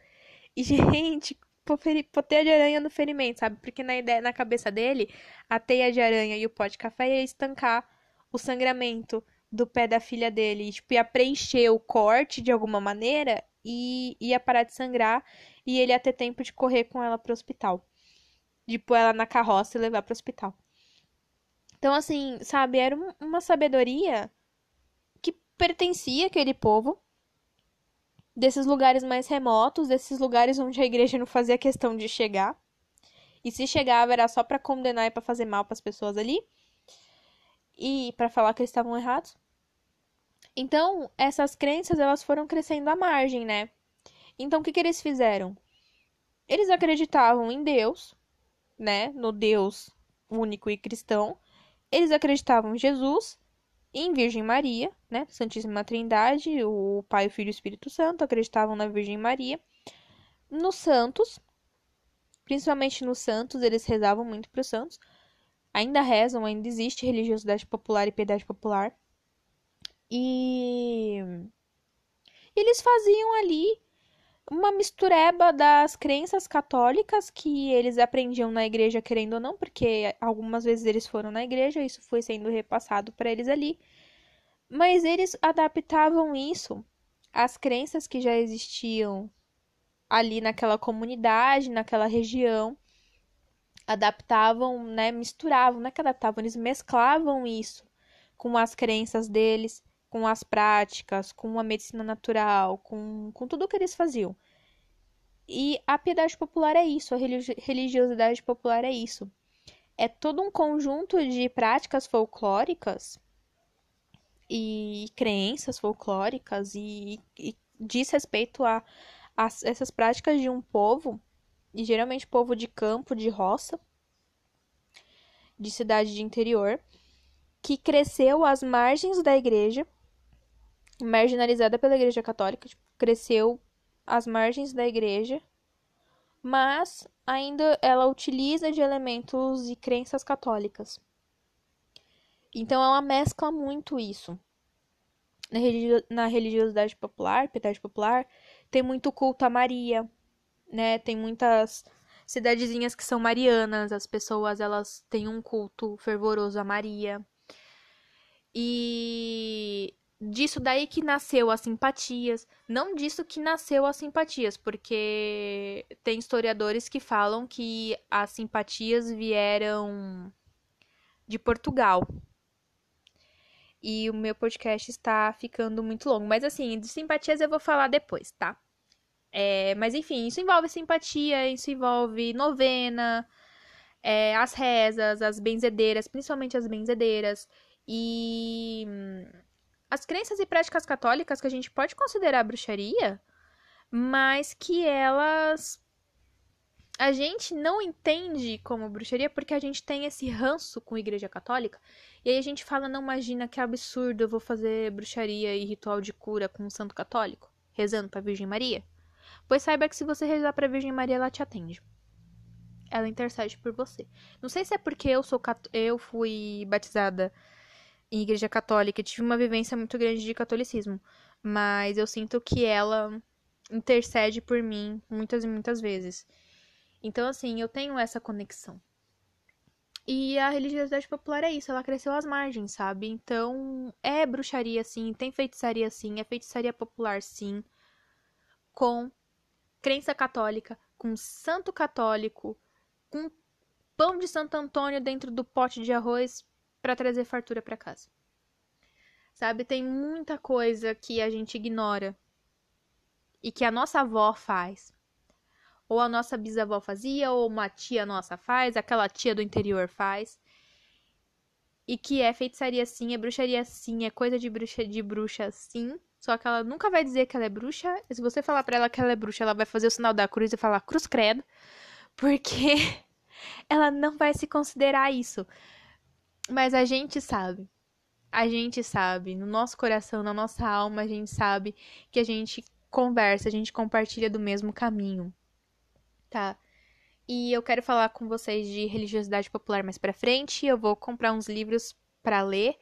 E, gente, pôr teia de aranha no ferimento, sabe? Porque na, ideia, na cabeça dele, a teia de aranha e o pó de café ia estancar o sangramento do pé da filha dele. E, tipo, ia preencher o corte de alguma maneira e ia parar de sangrar. E ele ia ter tempo de correr com ela pro hospital de pôr ela na carroça e levar para o hospital. Então, assim, sabe, era uma sabedoria que pertencia àquele povo, desses lugares mais remotos, desses lugares onde a igreja não fazia questão de chegar. E se chegava era só para condenar e para fazer mal para as pessoas ali. E para falar que eles estavam errados. Então, essas crenças elas foram crescendo à margem, né? Então, o que, que eles fizeram? Eles acreditavam em Deus, né, no Deus único e cristão. Eles acreditavam em Jesus, em Virgem Maria, né, Santíssima Trindade, o Pai, o Filho e o Espírito Santo, acreditavam na Virgem Maria. Nos santos, principalmente nos santos, eles rezavam muito para os santos. Ainda rezam, ainda existe religiosidade popular e piedade popular. E eles faziam ali uma mistureba das crenças católicas que eles aprendiam na igreja, querendo ou não, porque algumas vezes eles foram na igreja, isso foi sendo repassado para eles ali. Mas eles adaptavam isso às crenças que já existiam ali naquela comunidade, naquela região. Adaptavam, né, misturavam, não é que adaptavam, eles mesclavam isso com as crenças deles com as práticas, com a medicina natural, com, com tudo que eles faziam. E a piedade popular é isso, a religiosidade popular é isso. É todo um conjunto de práticas folclóricas e crenças folclóricas e, e diz respeito a, a essas práticas de um povo, e geralmente povo de campo, de roça, de cidade de interior, que cresceu às margens da igreja marginalizada pela Igreja Católica, tipo, cresceu às margens da igreja, mas ainda ela utiliza de elementos e crenças católicas. Então ela mescla muito isso. Na, religiosidade popular, piedade popular, tem muito culto a Maria, né? Tem muitas cidadezinhas que são marianas, as pessoas elas têm um culto fervoroso a Maria. E disso daí que nasceu as simpatias, não disso que nasceu as simpatias, porque tem historiadores que falam que as simpatias vieram de Portugal. E o meu podcast está ficando muito longo, mas assim, de simpatias eu vou falar depois, tá? É, mas enfim, isso envolve simpatia, isso envolve novena, é, as rezas, as benzedeiras, principalmente as benzedeiras, e as crenças e práticas católicas que a gente pode considerar bruxaria, mas que elas a gente não entende como bruxaria porque a gente tem esse ranço com a igreja católica. E aí a gente fala, não imagina que absurdo, eu vou fazer bruxaria e ritual de cura com um santo católico, rezando para Virgem Maria. Pois saiba que se você rezar para Virgem Maria, ela te atende. Ela intercede por você. Não sei se é porque eu sou eu fui batizada em igreja católica, tive uma vivência muito grande de catolicismo, mas eu sinto que ela intercede por mim muitas e muitas vezes. Então, assim, eu tenho essa conexão. E a religiosidade popular é isso, ela cresceu às margens, sabe? Então, é bruxaria sim, tem feitiçaria sim, é feitiçaria popular sim, com crença católica, com santo católico, com pão de Santo Antônio dentro do pote de arroz para trazer fartura para casa. Sabe, tem muita coisa que a gente ignora e que a nossa avó faz. Ou a nossa bisavó fazia, ou uma tia nossa faz, aquela tia do interior faz. E que é feitiçaria sim, é bruxaria sim, é coisa de bruxa de bruxa sim. Só que ela nunca vai dizer que ela é bruxa. E se você falar para ela que ela é bruxa, ela vai fazer o sinal da cruz e falar cruz credo. Porque ela não vai se considerar isso. Mas a gente sabe. A gente sabe, no nosso coração, na nossa alma, a gente sabe que a gente conversa, a gente compartilha do mesmo caminho. Tá? E eu quero falar com vocês de religiosidade popular mais pra frente. Eu vou comprar uns livros para ler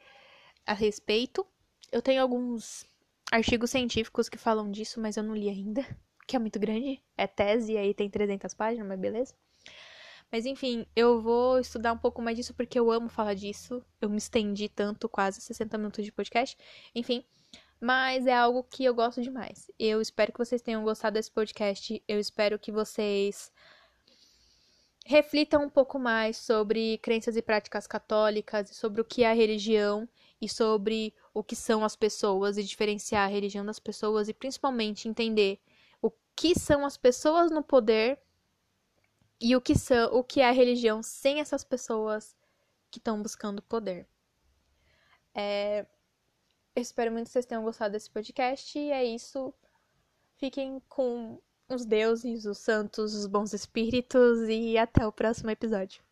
a respeito. Eu tenho alguns artigos científicos que falam disso, mas eu não li ainda, que é muito grande. É tese, aí tem 300 páginas, mas beleza. Mas enfim, eu vou estudar um pouco mais disso porque eu amo falar disso. Eu me estendi tanto, quase 60 minutos de podcast. Enfim, mas é algo que eu gosto demais. Eu espero que vocês tenham gostado desse podcast. Eu espero que vocês reflitam um pouco mais sobre crenças e práticas católicas, sobre o que é a religião e sobre o que são as pessoas e diferenciar a religião das pessoas e principalmente entender o que são as pessoas no poder e o que são, o que é a religião sem essas pessoas que estão buscando poder. É, eu espero muito que vocês tenham gostado desse podcast e é isso. Fiquem com os deuses, os santos, os bons espíritos e até o próximo episódio.